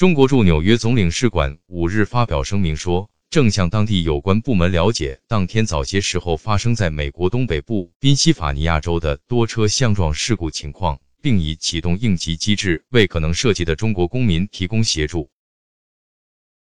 中国驻纽约总领事馆五日发表声明说正向当地有关部门了解当天早些时候发生在美国东北部宾夕法尼亚州的多车相撞事故情况并已启动应急机制为可能涉及的中国公民提供协助。